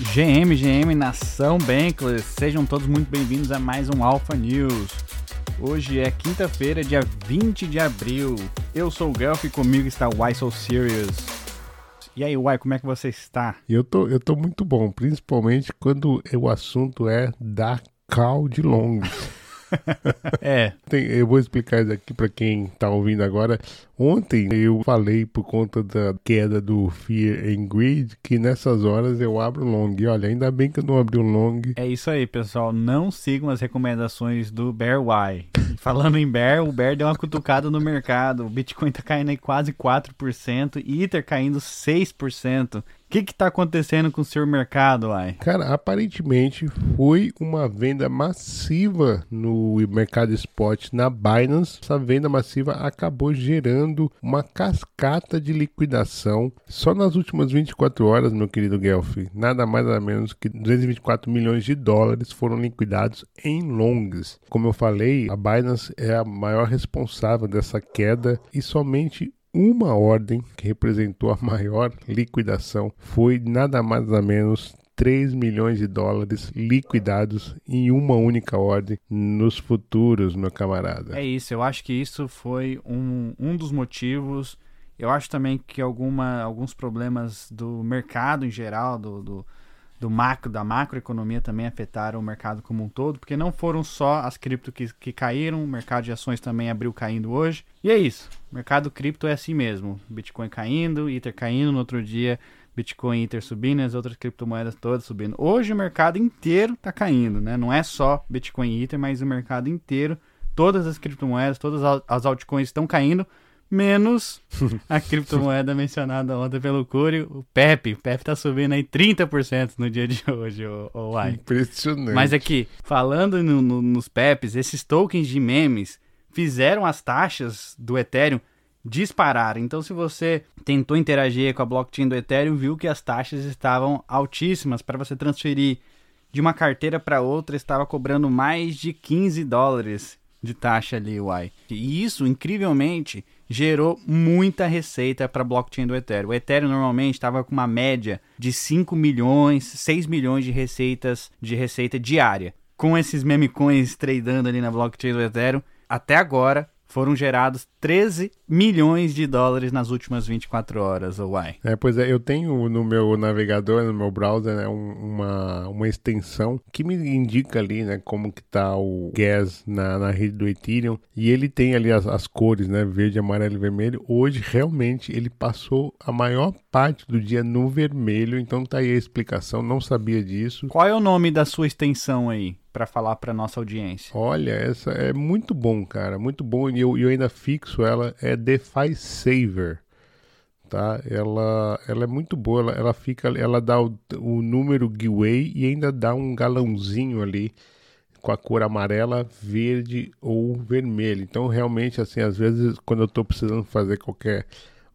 GM, GM, Nação Bankless, sejam todos muito bem-vindos a mais um Alpha News. Hoje é quinta-feira, dia 20 de abril. Eu sou o Guelph e comigo está o Why So Serious. E aí, Why, como é que você está? Eu tô, eu tô muito bom, principalmente quando o assunto é da cal de long. é. Tem, eu vou explicar isso aqui para quem tá ouvindo agora. Ontem eu falei por conta da queda do Fear and Greed que nessas horas eu abro long. E olha, ainda bem que eu não abri um long. É isso aí, pessoal. Não sigam as recomendações do Bear Y. Falando em Bear, o Bear deu uma cutucada no mercado. O Bitcoin tá caindo aí quase 4%, Ether caindo 6%. O que está acontecendo com o seu mercado, ai? Cara, aparentemente foi uma venda massiva no mercado spot na Binance. Essa venda massiva acabou gerando uma cascata de liquidação só nas últimas 24 horas, meu querido Guelph. Nada mais nada menos que 224 milhões de dólares foram liquidados em longs. Como eu falei, a Binance é a maior responsável dessa queda e somente uma ordem que representou a maior liquidação foi nada mais nada menos 3 milhões de dólares liquidados em uma única ordem nos futuros, meu camarada. É isso, eu acho que isso foi um, um dos motivos. Eu acho também que alguma, alguns problemas do mercado em geral, do, do do macro, da macroeconomia também afetaram o mercado como um todo, porque não foram só as cripto que, que caíram, o mercado de ações também abriu caindo hoje. E é isso, o mercado cripto é assim mesmo, Bitcoin caindo, Ether caindo, no outro dia Bitcoin Ether subindo, as outras criptomoedas todas subindo. Hoje o mercado inteiro está caindo, né? Não é só Bitcoin e Ether, mas o mercado inteiro, todas as criptomoedas, todas as altcoins estão caindo, menos a criptomoeda mencionada ontem pelo Cury, o PEP. O PEP tá subindo aí 30% no dia de hoje, o, o Uai. Impressionante. Mas aqui, falando no, no, nos PEPs, esses tokens de memes fizeram as taxas do Ethereum disparar. Então, se você tentou interagir com a blockchain do Ethereum, viu que as taxas estavam altíssimas para você transferir de uma carteira para outra, estava cobrando mais de 15 dólares de taxa ali, uai. E isso, incrivelmente, gerou muita receita para a blockchain do Ethereum. O Ethereum normalmente estava com uma média de 5 milhões, 6 milhões de receitas de receita diária. Com esses meme coins tradando ali na blockchain do Ethereum, até agora foram gerados 13 milhões de dólares nas últimas 24 horas, why? É, pois é, eu tenho no meu navegador, no meu browser, né, uma, uma extensão que me indica ali, né, como que tá o gas na, na rede do Ethereum, e ele tem ali as, as cores, né, verde, amarelo e vermelho. Hoje, realmente, ele passou a maior parte do dia no vermelho, então tá aí a explicação, não sabia disso. Qual é o nome da sua extensão aí? Para falar para nossa audiência? Olha, essa é muito bom, cara, muito bom e eu, eu ainda fixo ela é DeFi Saver, tá? Ela, ela é muito boa, ela, ela fica, ela dá o, o número giveaway e ainda dá um galãozinho ali com a cor amarela, verde ou vermelho. Então, realmente, assim, às vezes, quando eu estou precisando fazer qualquer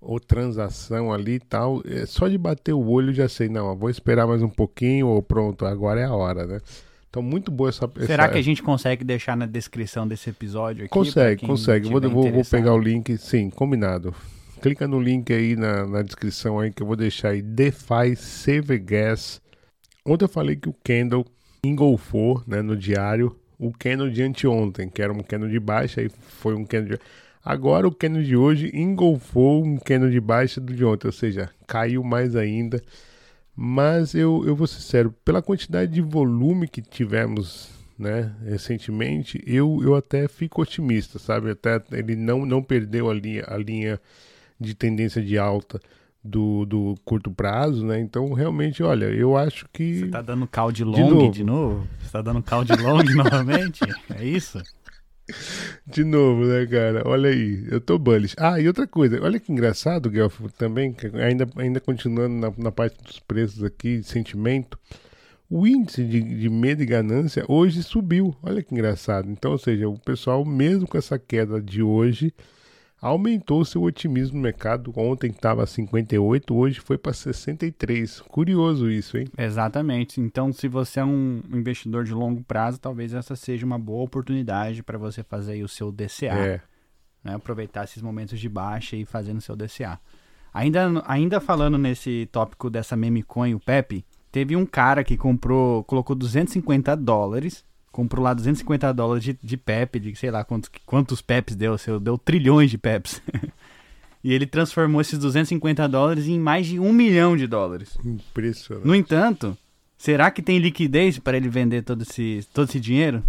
ou transação ali e tal, é só de bater o olho já sei, não, vou esperar mais um pouquinho ou pronto, agora é a hora, né? Então, muito boa essa. Será que a gente consegue deixar na descrição desse episódio aqui? Consegue, consegue. Vou, vou, vou, pegar o link, sim, combinado. Clica no link aí na, na descrição aí que eu vou deixar aí DeFi Save Gas. Ontem eu falei que o candle engolfou né, no diário o candle de anteontem, que era um candle de baixa, aí foi um candle de... Agora o candle de hoje engolfou um candle de baixa do de ontem, ou seja, caiu mais ainda. Mas eu, eu vou ser sério, pela quantidade de volume que tivemos né, recentemente, eu, eu até fico otimista, sabe? Até ele não, não perdeu a linha, a linha de tendência de alta do, do curto prazo, né? Então, realmente, olha, eu acho que. Você tá dando call de long de novo? De novo? Você tá dando call de long novamente? É isso? De novo, né, cara? Olha aí, eu tô bullish. Ah, e outra coisa, olha que engraçado, Guelph, também, ainda, ainda continuando na, na parte dos preços aqui, sentimento, o índice de, de medo e ganância hoje subiu. Olha que engraçado. Então, ou seja, o pessoal, mesmo com essa queda de hoje, aumentou seu otimismo no mercado. Ontem estava 58, hoje foi para 63. Curioso isso, hein? Exatamente. Então, se você é um investidor de longo prazo, talvez essa seja uma boa oportunidade para você fazer o seu DCA. É. Né? Aproveitar esses momentos de baixa e fazendo seu DCA. Ainda, ainda falando nesse tópico dessa meme coin, o Pepe, teve um cara que comprou, colocou 250 dólares, comprou lá 250 dólares de, de PEP, de sei lá quantos, quantos PEPs deu, seu, deu trilhões de PEPs. e ele transformou esses 250 dólares em mais de um milhão de dólares. Impressionante. No entanto, será que tem liquidez para ele vender todo esse, todo esse dinheiro?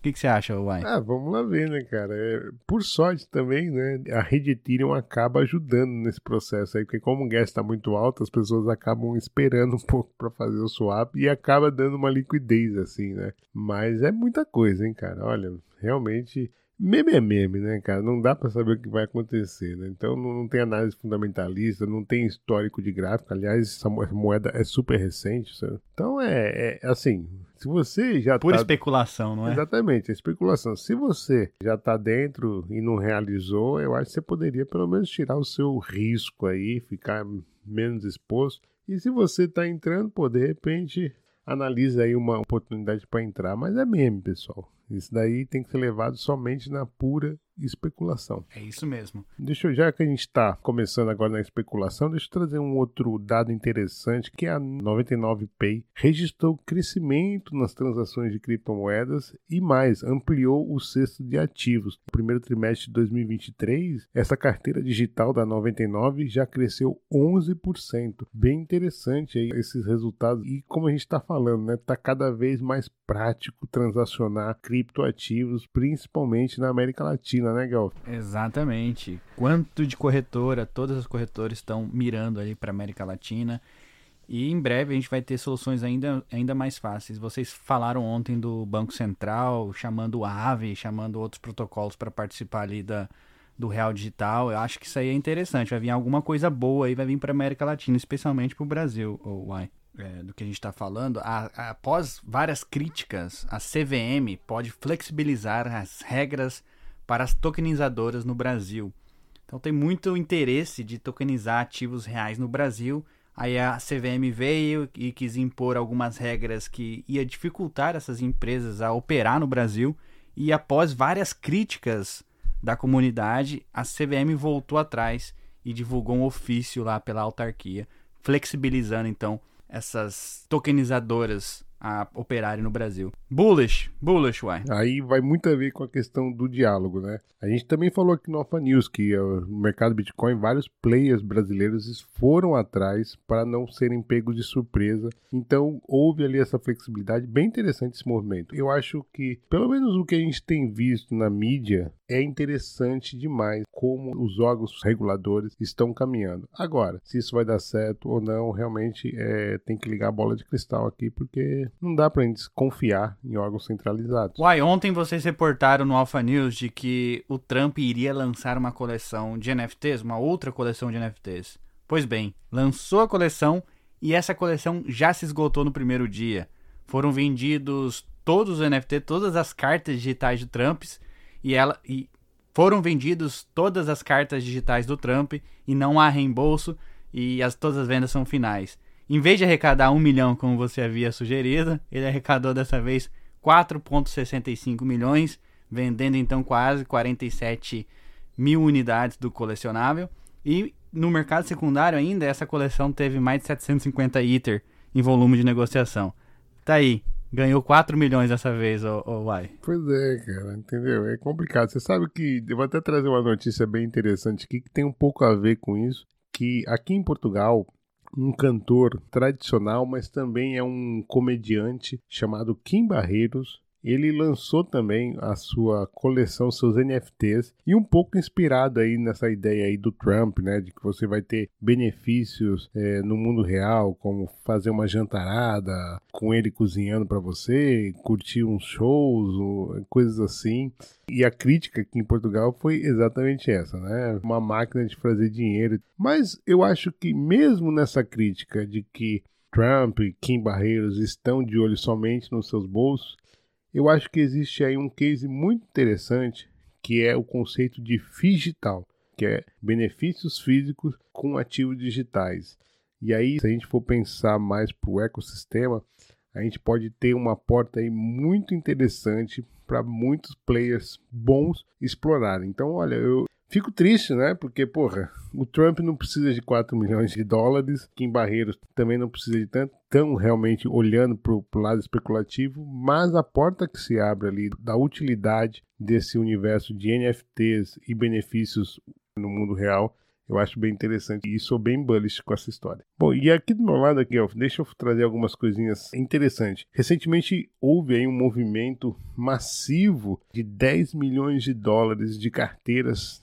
O que, que, você acha, Uai? Ah, vamos lá ver, né, cara? É, por sorte também, né? A rede Ethereum acaba ajudando nesse processo aí, porque como o gas está muito alto, as pessoas acabam esperando um pouco para fazer o swap e acaba dando uma liquidez, assim, né? Mas é muita coisa, hein, cara? Olha, realmente Meme é meme, né, cara? Não dá para saber o que vai acontecer, né? Então não, tem análise fundamentalista, não tem histórico de gráfico. Aliás, essa moeda é super recente. Sabe? Então é, é, assim, se você já Por tá... especulação, não é? Exatamente, é especulação. Se você já tá dentro e não realizou, eu acho que você poderia pelo menos tirar o seu risco aí, ficar menos exposto. E se você tá entrando, pô, de repente analisa aí uma oportunidade para entrar. Mas é meme, pessoal. Isso daí tem que ser levado somente na pura especulação. É isso mesmo. Deixa eu, já que a gente está começando agora na especulação, deixa eu trazer um outro dado interessante, que é a 99Pay registrou crescimento nas transações de criptomoedas e mais, ampliou o cesto de ativos. No primeiro trimestre de 2023, essa carteira digital da 99 já cresceu 11%. Bem interessante aí esses resultados. E como a gente está falando, né, tá cada vez mais prático transacionar criptoativos, principalmente na América Latina né, Gal? Exatamente. Quanto de corretora, todas as corretoras estão mirando ali para América Latina. E em breve a gente vai ter soluções ainda, ainda mais fáceis. Vocês falaram ontem do Banco Central, chamando o AVE, chamando outros protocolos para participar ali da, do Real Digital. Eu acho que isso aí é interessante. Vai vir alguma coisa boa aí, vai vir para América Latina, especialmente para o Brasil, ou oh, é, do que a gente está falando. A, a, após várias críticas, a CVM pode flexibilizar as regras para as tokenizadoras no Brasil. Então tem muito interesse de tokenizar ativos reais no Brasil. Aí a CVM veio e quis impor algumas regras que ia dificultar essas empresas a operar no Brasil. E após várias críticas da comunidade, a CVM voltou atrás e divulgou um ofício lá pela autarquia, flexibilizando então essas tokenizadoras a operarem no Brasil. Bullish, bullish, uai. Aí vai muito a ver com a questão do diálogo, né? A gente também falou aqui no Alpha News que no mercado Bitcoin, vários players brasileiros foram atrás para não serem pegos de surpresa. Então, houve ali essa flexibilidade, bem interessante esse movimento. Eu acho que, pelo menos o que a gente tem visto na mídia, é interessante demais como os órgãos reguladores estão caminhando. Agora, se isso vai dar certo ou não, realmente é, tem que ligar a bola de cristal aqui, porque não dá pra gente confiar em órgãos centralizados. Uai, ontem vocês reportaram no Alpha News de que o Trump iria lançar uma coleção de NFTs, uma outra coleção de NFTs. Pois bem, lançou a coleção e essa coleção já se esgotou no primeiro dia. Foram vendidos todos os NFTs, todas as cartas digitais de Trumps e ela e foram vendidos todas as cartas digitais do Trump e não há reembolso e as, todas as vendas são finais. Em vez de arrecadar 1 milhão, como você havia sugerido, ele arrecadou dessa vez 4,65 milhões, vendendo então quase 47 mil unidades do colecionável. E no mercado secundário ainda, essa coleção teve mais de 750 ITER em volume de negociação. Tá aí, ganhou 4 milhões dessa vez, o ô Uai. Pois é, cara, entendeu? É complicado. Você sabe que, eu vou até trazer uma notícia bem interessante aqui, que tem um pouco a ver com isso, que aqui em Portugal, um cantor tradicional, mas também é um comediante chamado Kim Barreiros. Ele lançou também a sua coleção, seus NFTs, e um pouco inspirado aí nessa ideia aí do Trump, né, de que você vai ter benefícios é, no mundo real, como fazer uma jantarada com ele cozinhando para você, curtir uns shows, coisas assim. E a crítica aqui em Portugal foi exatamente essa, né? Uma máquina de fazer dinheiro. Mas eu acho que mesmo nessa crítica de que Trump e Kim Barreiros estão de olho somente nos seus bolsos, eu acho que existe aí um case muito interessante que é o conceito de digital, que é benefícios físicos com ativos digitais. E aí, se a gente for pensar mais para o ecossistema, a gente pode ter uma porta aí muito interessante para muitos players bons explorarem. Então, olha, eu Fico triste, né? Porque, porra, o Trump não precisa de 4 milhões de dólares, Kim Barreiros também não precisa de tanto, estão realmente olhando para o lado especulativo, mas a porta que se abre ali da utilidade desse universo de NFTs e benefícios no mundo real eu acho bem interessante e sou bem bullish com essa história. Bom, e aqui do meu lado aqui, ó, deixa eu trazer algumas coisinhas interessantes. Recentemente houve aí um movimento massivo de 10 milhões de dólares de carteiras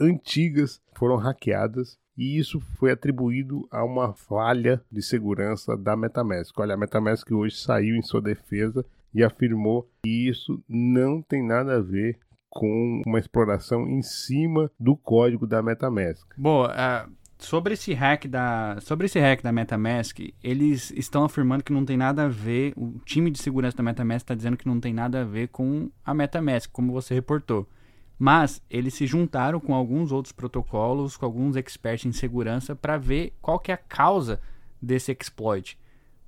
antigas foram hackeadas e isso foi atribuído a uma falha de segurança da MetaMask. Olha, a MetaMask hoje saiu em sua defesa e afirmou que isso não tem nada a ver com uma exploração em cima do código da MetaMask. Bom, uh, sobre esse hack da sobre esse hack da MetaMask, eles estão afirmando que não tem nada a ver. O time de segurança da MetaMask está dizendo que não tem nada a ver com a MetaMask, como você reportou. Mas eles se juntaram com alguns outros protocolos, com alguns experts em segurança, para ver qual que é a causa desse exploit.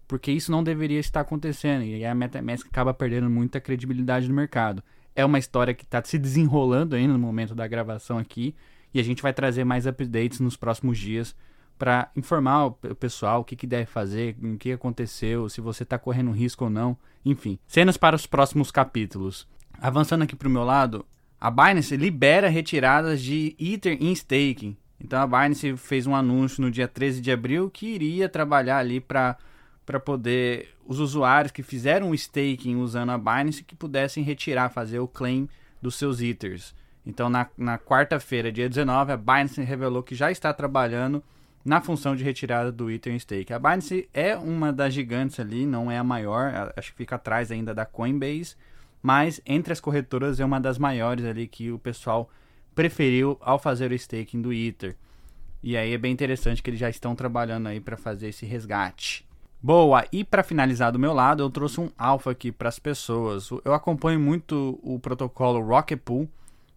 Porque isso não deveria estar acontecendo e a MetaMask acaba perdendo muita credibilidade no mercado. É uma história que está se desenrolando ainda no momento da gravação aqui. E a gente vai trazer mais updates nos próximos dias para informar o pessoal o que, que deve fazer, o que aconteceu, se você está correndo risco ou não. Enfim, cenas para os próximos capítulos. Avançando aqui para o meu lado, a Binance libera retiradas de Ether em staking. Então a Binance fez um anúncio no dia 13 de abril que iria trabalhar ali para para poder os usuários que fizeram o staking usando a Binance que pudessem retirar, fazer o claim dos seus Ethers. Então, na, na quarta-feira, dia 19, a Binance revelou que já está trabalhando na função de retirada do Ether em stake. A Binance é uma das gigantes ali, não é a maior, acho que fica atrás ainda da Coinbase, mas entre as corretoras é uma das maiores ali que o pessoal preferiu ao fazer o staking do Ether. E aí é bem interessante que eles já estão trabalhando aí para fazer esse resgate. Boa, e para finalizar do meu lado, eu trouxe um alfa aqui para as pessoas. Eu acompanho muito o protocolo Rocket Pool,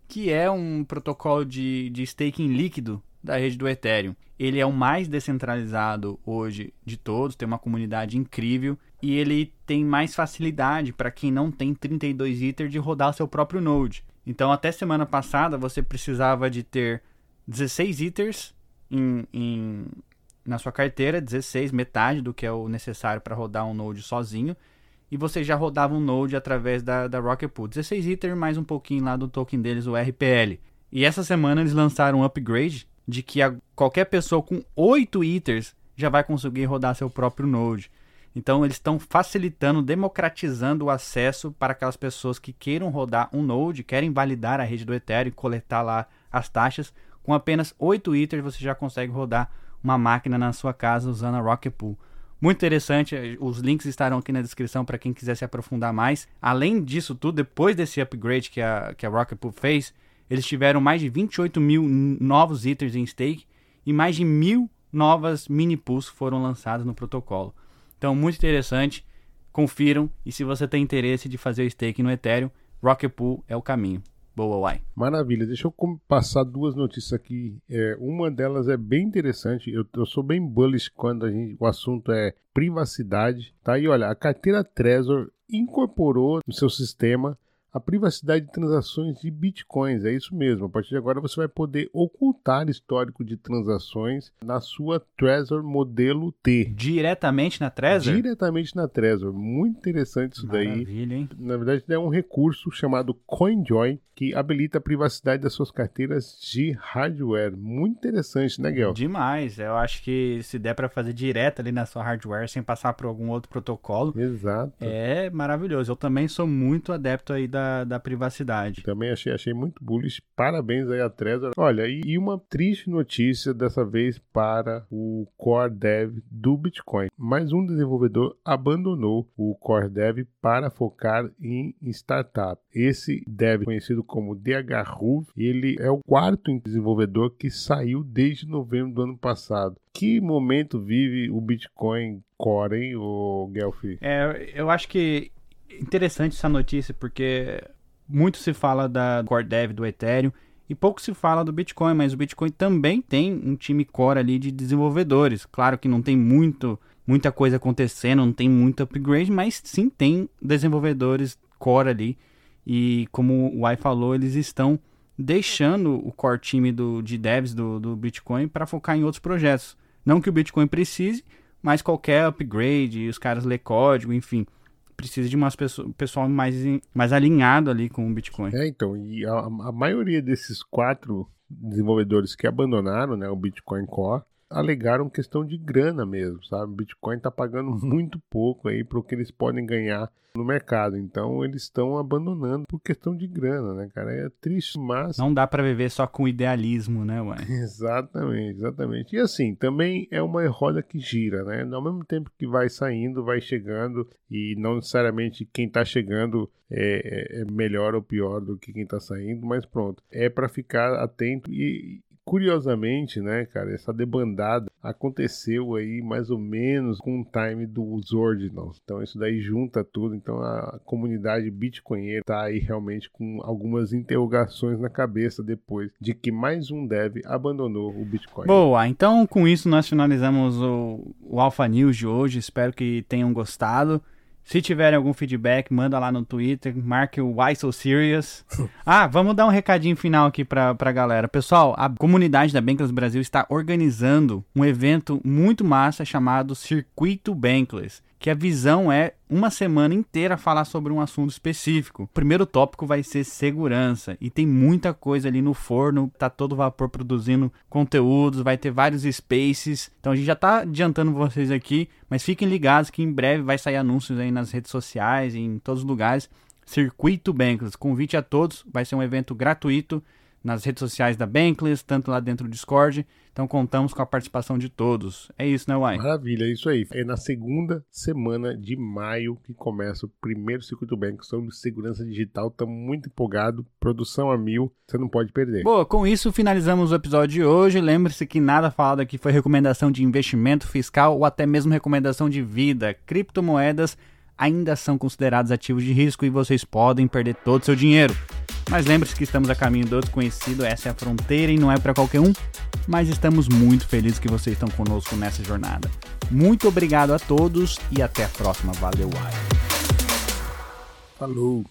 que é um protocolo de, de staking líquido da rede do Ethereum. Ele é o mais descentralizado hoje de todos, tem uma comunidade incrível e ele tem mais facilidade para quem não tem 32 Ether de rodar seu próprio node. Então, até semana passada, você precisava de ter 16 Ethers em, em na sua carteira, 16, metade do que é o necessário para rodar um Node sozinho. E você já rodava um Node através da, da Rocket Pool. 16 Ether mais um pouquinho lá do token deles, o RPL. E essa semana eles lançaram um upgrade de que a, qualquer pessoa com 8 Ethers já vai conseguir rodar seu próprio Node. Então eles estão facilitando, democratizando o acesso para aquelas pessoas que queiram rodar um Node, querem validar a rede do Ethereum e coletar lá as taxas. Com apenas 8 Ethers você já consegue rodar uma máquina na sua casa usando a Rocket Pool. Muito interessante, os links estarão aqui na descrição para quem quiser se aprofundar mais. Além disso tudo, depois desse upgrade que a, que a Rocket Pool fez, eles tiveram mais de 28 mil novos Ethers em stake e mais de mil novas mini pools foram lançadas no protocolo. Então, muito interessante, confiram e se você tem interesse de fazer o stake no Ethereum, Rocket Pool é o caminho. Boa, uai. Maravilha. Deixa eu passar duas notícias aqui. É, uma delas é bem interessante. Eu, eu sou bem bullish quando gente, o assunto é privacidade. Tá? E olha, a carteira Trezor incorporou no seu sistema a privacidade de transações de bitcoins. É isso mesmo. A partir de agora você vai poder ocultar histórico de transações na sua Trezor modelo T. Diretamente na Trezor? Diretamente na Trezor. Muito interessante isso Maravilha, daí. Hein? Na verdade, é um recurso chamado CoinJoy que habilita a privacidade das suas carteiras de hardware. Muito interessante, né, Guel? Demais. Eu acho que se der para fazer direto ali na sua hardware sem passar por algum outro protocolo. Exato. É maravilhoso. Eu também sou muito adepto aí da, da privacidade. Também achei, achei muito bullish. Parabéns aí a Trezor. Olha, e, e uma triste notícia dessa vez para o Core Dev do Bitcoin. Mais um desenvolvedor abandonou o Core Dev para focar em startup. Esse dev conhecido como DHRUV, ele é o quarto desenvolvedor que saiu desde novembro do ano passado. Que momento vive o Bitcoin Core, hein, o Guelph? É, eu acho que interessante essa notícia porque muito se fala da Core Dev do Ethereum e pouco se fala do Bitcoin, mas o Bitcoin também tem um time core ali de desenvolvedores. Claro que não tem muito, muita coisa acontecendo, não tem muito upgrade, mas sim tem desenvolvedores core ali e como o Ai falou, eles estão deixando o core time do, de devs do, do Bitcoin para focar em outros projetos. Não que o Bitcoin precise, mas qualquer upgrade, os caras lê código, enfim precisa de umas pessoas, pessoal mais, mais alinhado ali com o Bitcoin. É, então, e a, a maioria desses quatro desenvolvedores que abandonaram né, o Bitcoin Core alegaram questão de grana mesmo, sabe? O Bitcoin está pagando muito pouco aí para o que eles podem ganhar no mercado. Então eles estão abandonando por questão de grana, né, cara? É triste, mas. Não dá para viver só com idealismo, né, ué? exatamente, exatamente. E assim, também é uma roda que gira, né? Ao mesmo tempo que vai saindo, vai chegando, e não necessariamente quem tá chegando é, é, é melhor ou pior do que quem tá saindo, mas pronto. É para ficar atento e, Curiosamente, né, cara, essa debandada aconteceu aí mais ou menos com o time dos Ordinals. Então isso daí junta tudo. Então a comunidade bitcoinheira tá aí realmente com algumas interrogações na cabeça depois de que mais um dev abandonou o Bitcoin. Boa, então com isso nós finalizamos o, o Alpha News de hoje. Espero que tenham gostado. Se tiverem algum feedback, manda lá no Twitter, marque o Why So Serious. Ah, vamos dar um recadinho final aqui pra, pra galera. Pessoal, a comunidade da Bankless Brasil está organizando um evento muito massa chamado Circuito Bankless que a visão é uma semana inteira falar sobre um assunto específico. O primeiro tópico vai ser segurança e tem muita coisa ali no forno, tá todo vapor produzindo conteúdos, vai ter vários spaces. Então a gente já tá adiantando vocês aqui, mas fiquem ligados que em breve vai sair anúncios aí nas redes sociais, em todos os lugares. Circuito Bankless, convite a todos, vai ser um evento gratuito nas redes sociais da Bankless, tanto lá dentro do Discord. Então contamos com a participação de todos. É isso, né, Uai? Maravilha, é isso aí. É na segunda semana de maio que começa o primeiro Circuito Bank sobre segurança digital. Estamos muito empolgados. Produção a mil, você não pode perder. Boa, com isso finalizamos o episódio de hoje. Lembre-se que nada falado aqui foi recomendação de investimento fiscal ou até mesmo recomendação de vida. Criptomoedas ainda são considerados ativos de risco e vocês podem perder todo o seu dinheiro. Mas lembre-se que estamos a caminho do desconhecido, essa é a fronteira e não é para qualquer um, mas estamos muito felizes que vocês estão conosco nessa jornada. Muito obrigado a todos e até a próxima. Valeu, Falou!